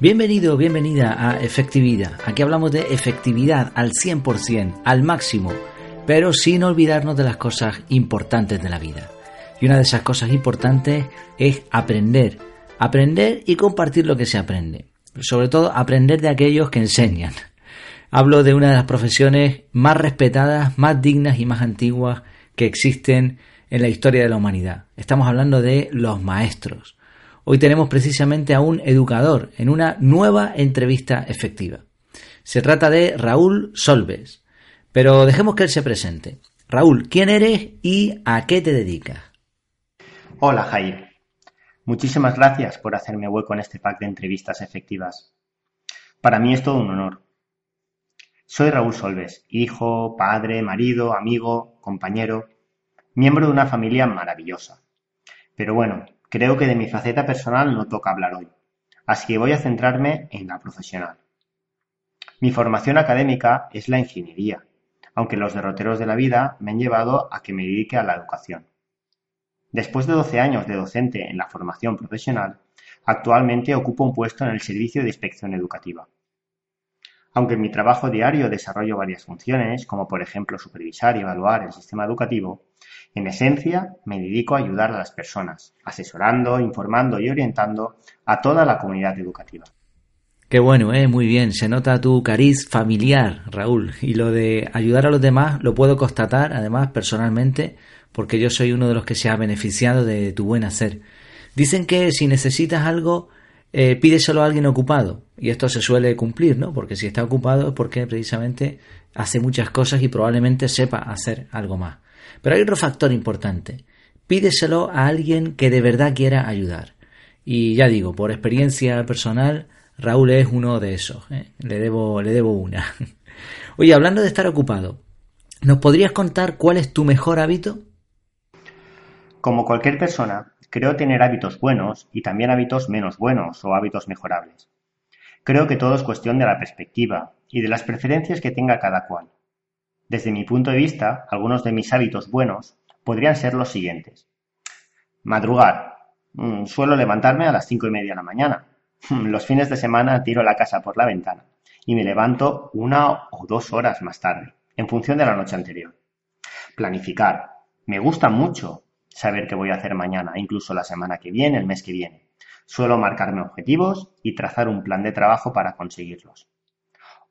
Bienvenido, bienvenida a Efectividad. Aquí hablamos de efectividad al 100%, al máximo, pero sin olvidarnos de las cosas importantes de la vida. Y una de esas cosas importantes es aprender. Aprender y compartir lo que se aprende. Sobre todo aprender de aquellos que enseñan. Hablo de una de las profesiones más respetadas, más dignas y más antiguas que existen en la historia de la humanidad. Estamos hablando de los maestros. Hoy tenemos precisamente a un educador en una nueva entrevista efectiva. Se trata de Raúl Solves. Pero dejemos que él se presente. Raúl, ¿quién eres y a qué te dedicas? Hola Jair. Muchísimas gracias por hacerme hueco en este pack de entrevistas efectivas. Para mí es todo un honor. Soy Raúl Solves, hijo, padre, marido, amigo, compañero, miembro de una familia maravillosa. Pero bueno, Creo que de mi faceta personal no toca hablar hoy, así que voy a centrarme en la profesional. Mi formación académica es la ingeniería, aunque los derroteros de la vida me han llevado a que me dedique a la educación. Después de 12 años de docente en la formación profesional, actualmente ocupo un puesto en el Servicio de Inspección Educativa. Aunque en mi trabajo diario desarrollo varias funciones, como por ejemplo supervisar y evaluar el sistema educativo, en esencia, me dedico a ayudar a las personas, asesorando, informando y orientando a toda la comunidad educativa. Qué bueno, ¿eh? muy bien. Se nota tu cariz familiar, Raúl. Y lo de ayudar a los demás lo puedo constatar, además, personalmente, porque yo soy uno de los que se ha beneficiado de tu buen hacer. Dicen que si necesitas algo, eh, pídeselo a alguien ocupado. Y esto se suele cumplir, ¿no? Porque si está ocupado es porque precisamente hace muchas cosas y probablemente sepa hacer algo más. Pero hay otro factor importante. Pídeselo a alguien que de verdad quiera ayudar. Y ya digo, por experiencia personal, Raúl es uno de esos. ¿eh? Le, debo, le debo una. Oye, hablando de estar ocupado, ¿nos podrías contar cuál es tu mejor hábito? Como cualquier persona, creo tener hábitos buenos y también hábitos menos buenos o hábitos mejorables. Creo que todo es cuestión de la perspectiva y de las preferencias que tenga cada cual. Desde mi punto de vista, algunos de mis hábitos buenos podrían ser los siguientes. Madrugar. Mm, suelo levantarme a las cinco y media de la mañana. Los fines de semana tiro la casa por la ventana y me levanto una o dos horas más tarde, en función de la noche anterior. Planificar. Me gusta mucho saber qué voy a hacer mañana, incluso la semana que viene, el mes que viene. Suelo marcarme objetivos y trazar un plan de trabajo para conseguirlos.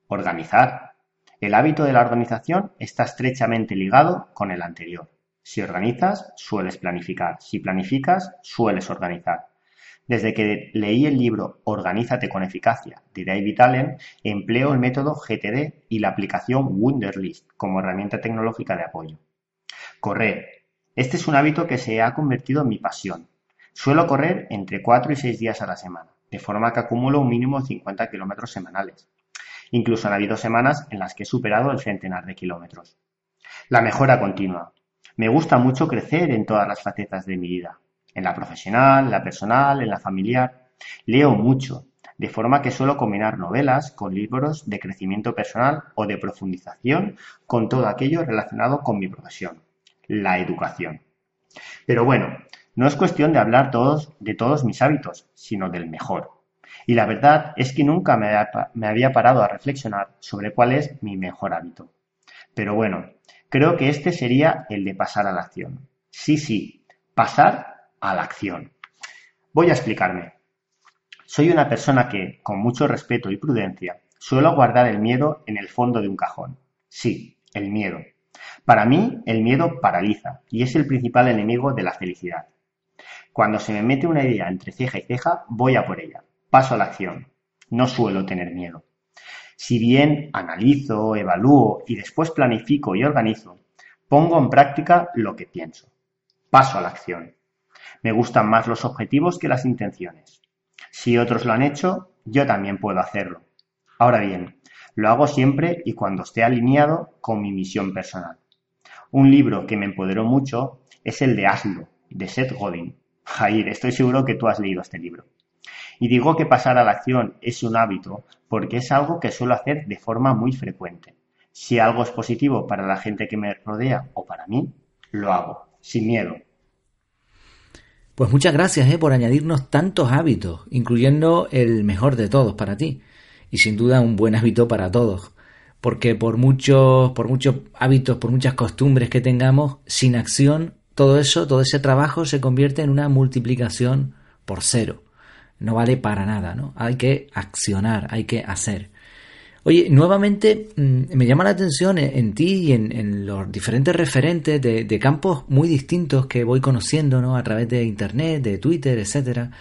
Organizar. El hábito de la organización está estrechamente ligado con el anterior. Si organizas, sueles planificar. Si planificas, sueles organizar. Desde que leí el libro Organízate con eficacia de David Allen, empleo el método GTD y la aplicación Wunderlist como herramienta tecnológica de apoyo. Correr. Este es un hábito que se ha convertido en mi pasión. Suelo correr entre 4 y 6 días a la semana, de forma que acumulo un mínimo de 50 kilómetros semanales. Incluso han habido semanas en las que he superado el centenar de kilómetros. La mejora continua. Me gusta mucho crecer en todas las facetas de mi vida. En la profesional, la personal, en la familiar. Leo mucho, de forma que suelo combinar novelas con libros de crecimiento personal o de profundización con todo aquello relacionado con mi profesión, la educación. Pero bueno, no es cuestión de hablar de todos mis hábitos, sino del mejor. Y la verdad es que nunca me había parado a reflexionar sobre cuál es mi mejor hábito. Pero bueno, creo que este sería el de pasar a la acción. Sí, sí, pasar a la acción. Voy a explicarme. Soy una persona que, con mucho respeto y prudencia, suelo guardar el miedo en el fondo de un cajón. Sí, el miedo. Para mí, el miedo paraliza y es el principal enemigo de la felicidad. Cuando se me mete una idea entre ceja y ceja, voy a por ella. Paso a la acción. No suelo tener miedo. Si bien analizo, evalúo y después planifico y organizo, pongo en práctica lo que pienso. Paso a la acción. Me gustan más los objetivos que las intenciones. Si otros lo han hecho, yo también puedo hacerlo. Ahora bien, lo hago siempre y cuando esté alineado con mi misión personal. Un libro que me empoderó mucho es el de Hazlo, de Seth Godin. Jair, estoy seguro que tú has leído este libro. Y digo que pasar a la acción es un hábito porque es algo que suelo hacer de forma muy frecuente. Si algo es positivo para la gente que me rodea o para mí, lo hago, sin miedo. Pues muchas gracias eh, por añadirnos tantos hábitos, incluyendo el mejor de todos para ti. Y sin duda un buen hábito para todos. Porque por muchos, por muchos hábitos, por muchas costumbres que tengamos, sin acción, todo eso, todo ese trabajo se convierte en una multiplicación por cero. No vale para nada, ¿no? Hay que accionar, hay que hacer. Oye, nuevamente mm, me llama la atención en, ti y en, los diferentes referentes de, campos muy distintos que voy conociendo ¿no? a través de Internet, de Twitter, etcétera.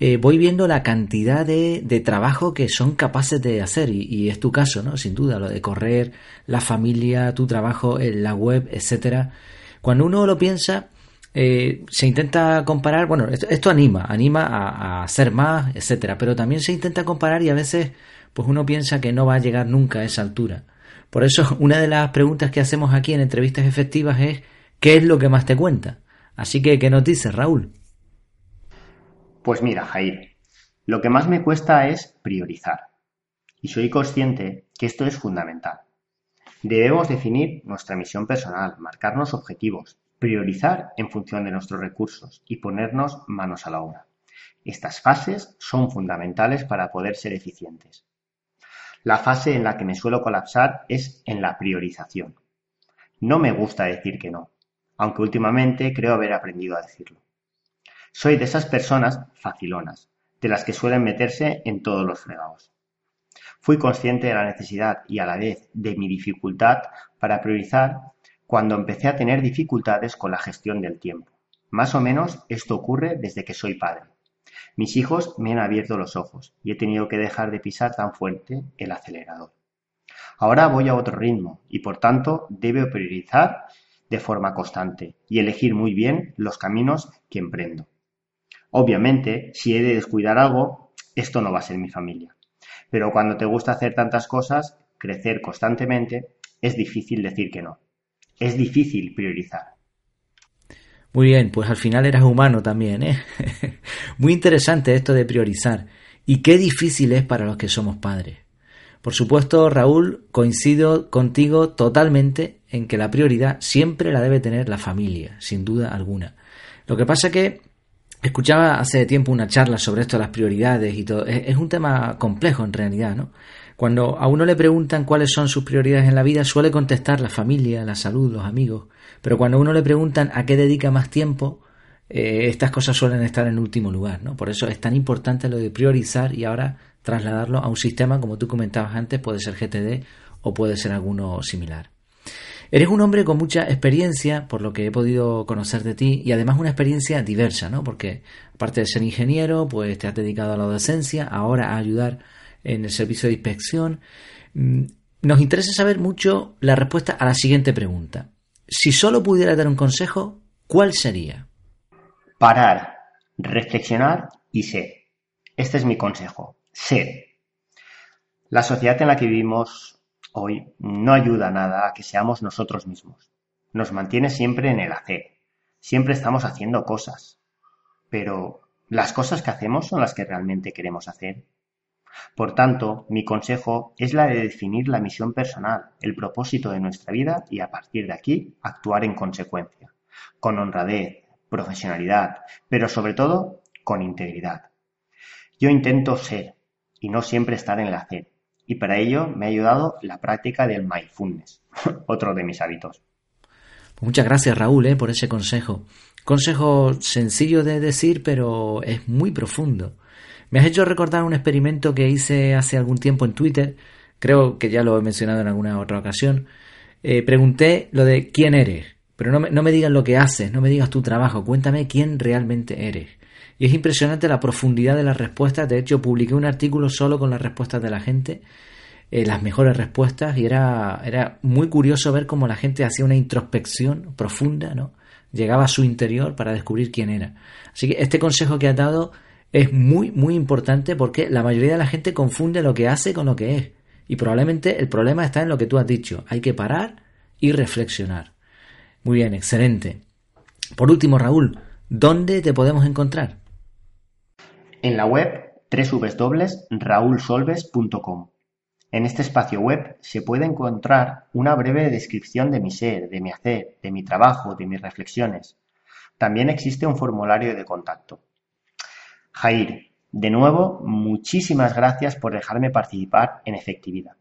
Eh, voy viendo la cantidad de, trabajo que son capaces de hacer y, y, es tu caso, ¿no? Sin duda, lo de correr, la familia, tu trabajo en la web, etcétera. Cuando uno lo piensa, eh, se intenta comparar, bueno, esto, anima, anima a, hacer más, etcétera, pero también se intenta comparar y a veces pues uno piensa que no va a llegar nunca a esa altura. Por eso, una de las preguntas que hacemos aquí en entrevistas efectivas es ¿qué es lo que más te cuenta? Así que, ¿qué nos dices, Raúl? Pues mira, Jair, lo que más me cuesta es priorizar. Y soy consciente que esto es fundamental. Debemos definir nuestra misión personal, marcarnos objetivos, priorizar en función de nuestros recursos y ponernos manos a la obra. Estas fases son fundamentales para poder ser eficientes. La fase en la que me suelo colapsar es en la priorización. No me gusta decir que no, aunque últimamente creo haber aprendido a decirlo. Soy de esas personas facilonas, de las que suelen meterse en todos los fregados. Fui consciente de la necesidad y a la vez de mi dificultad para priorizar cuando empecé a tener dificultades con la gestión del tiempo. Más o menos esto ocurre desde que soy padre. Mis hijos me han abierto los ojos y he tenido que dejar de pisar tan fuerte el acelerador. Ahora voy a otro ritmo y por tanto debo priorizar de forma constante y elegir muy bien los caminos que emprendo. Obviamente, si he de descuidar algo, esto no va a ser mi familia. Pero cuando te gusta hacer tantas cosas, crecer constantemente, es difícil decir que no. Es difícil priorizar. Muy bien, pues al final eras humano también, ¿eh? Muy interesante esto de priorizar. Y qué difícil es para los que somos padres. Por supuesto, Raúl, coincido contigo totalmente en que la prioridad siempre la debe tener la familia, sin duda alguna. Lo que pasa que escuchaba hace tiempo una charla sobre esto de las prioridades y todo. Es, es un tema complejo en realidad, ¿no? Cuando a uno le preguntan cuáles son sus prioridades en la vida, suele contestar la familia, la salud, los amigos. Pero cuando a uno le preguntan a qué dedica más tiempo, eh, estas cosas suelen estar en último lugar, ¿no? Por eso es tan importante lo de priorizar y ahora trasladarlo a un sistema, como tú comentabas antes, puede ser GTD o puede ser alguno similar. Eres un hombre con mucha experiencia, por lo que he podido conocer de ti, y además una experiencia diversa, ¿no? Porque aparte de ser ingeniero, pues te has dedicado a la docencia, ahora a ayudar en el servicio de inspección. Mm, nos interesa saber mucho la respuesta a la siguiente pregunta. Si solo pudiera dar un consejo, ¿cuál sería? Parar, reflexionar y ser. Este es mi consejo. Ser. La sociedad en la que vivimos hoy no ayuda nada a que seamos nosotros mismos. Nos mantiene siempre en el hacer. Siempre estamos haciendo cosas. Pero, ¿las cosas que hacemos son las que realmente queremos hacer? Por tanto, mi consejo es la de definir la misión personal, el propósito de nuestra vida y a partir de aquí actuar en consecuencia, con honradez, profesionalidad, pero sobre todo con integridad. Yo intento ser y no siempre estar en el hacer, y para ello me ha ayudado la práctica del mindfulness, otro de mis hábitos. Muchas gracias Raúl eh, por ese consejo. Consejo sencillo de decir, pero es muy profundo. Me has hecho recordar un experimento que hice hace algún tiempo en Twitter, creo que ya lo he mencionado en alguna otra ocasión. Eh, pregunté lo de quién eres, pero no me, no me digas lo que haces, no me digas tu trabajo, cuéntame quién realmente eres. Y es impresionante la profundidad de las respuestas. De hecho, publiqué un artículo solo con las respuestas de la gente, eh, las mejores respuestas, y era, era muy curioso ver cómo la gente hacía una introspección profunda, ¿no? Llegaba a su interior para descubrir quién era. Así que este consejo que has dado es muy, muy importante porque la mayoría de la gente confunde lo que hace con lo que es. Y probablemente el problema está en lo que tú has dicho. Hay que parar y reflexionar. Muy bien, excelente. Por último, Raúl, ¿dónde te podemos encontrar? En la web www.raulsolves.com. En este espacio web se puede encontrar una breve descripción de mi ser, de mi hacer, de mi trabajo, de mis reflexiones. También existe un formulario de contacto. Jair, de nuevo, muchísimas gracias por dejarme participar en efectividad.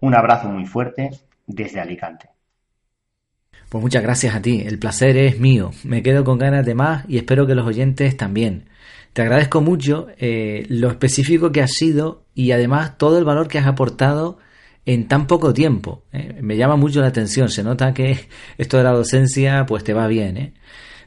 Un abrazo muy fuerte desde Alicante. Pues muchas gracias a ti, el placer es mío. Me quedo con ganas de más y espero que los oyentes también. Te agradezco mucho eh, lo específico que has sido y además todo el valor que has aportado en tan poco tiempo. Eh. Me llama mucho la atención, se nota que esto de la docencia pues te va bien. ¿eh?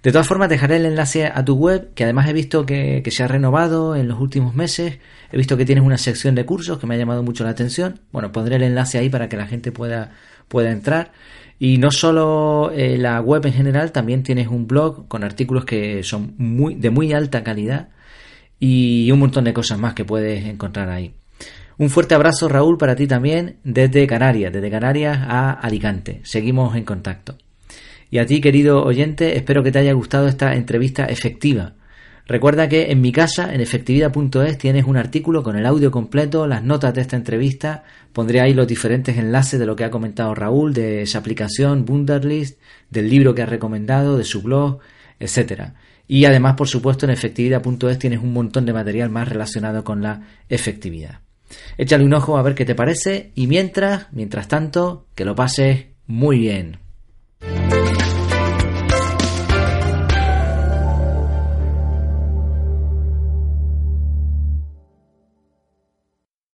De todas formas, dejaré el enlace a tu web, que además he visto que, se ha renovado en los últimos meses. He visto que tienes una sección de cursos que me ha llamado mucho la atención. Bueno, pondré el enlace ahí para que la gente pueda, pueda entrar. Y no solo eh, la web en general, también tienes un blog con artículos que son muy, de muy alta calidad y un montón de cosas más que puedes encontrar ahí. Un fuerte abrazo, Raúl, para ti también desde Canarias, desde Canarias a Alicante. Seguimos en contacto. Y a ti, querido oyente, espero que te haya gustado esta entrevista efectiva. Recuerda que en mi casa, en efectividad.es, tienes un artículo con el audio completo, las notas de esta entrevista. Pondré ahí los diferentes enlaces de lo que ha comentado Raúl, de esa aplicación Wunderlist, del libro que ha recomendado, de su blog, etc. Y además, por supuesto, en efectividad.es tienes un montón de material más relacionado con la efectividad. Échale un ojo a ver qué te parece y mientras, mientras tanto, que lo pases muy bien. あ!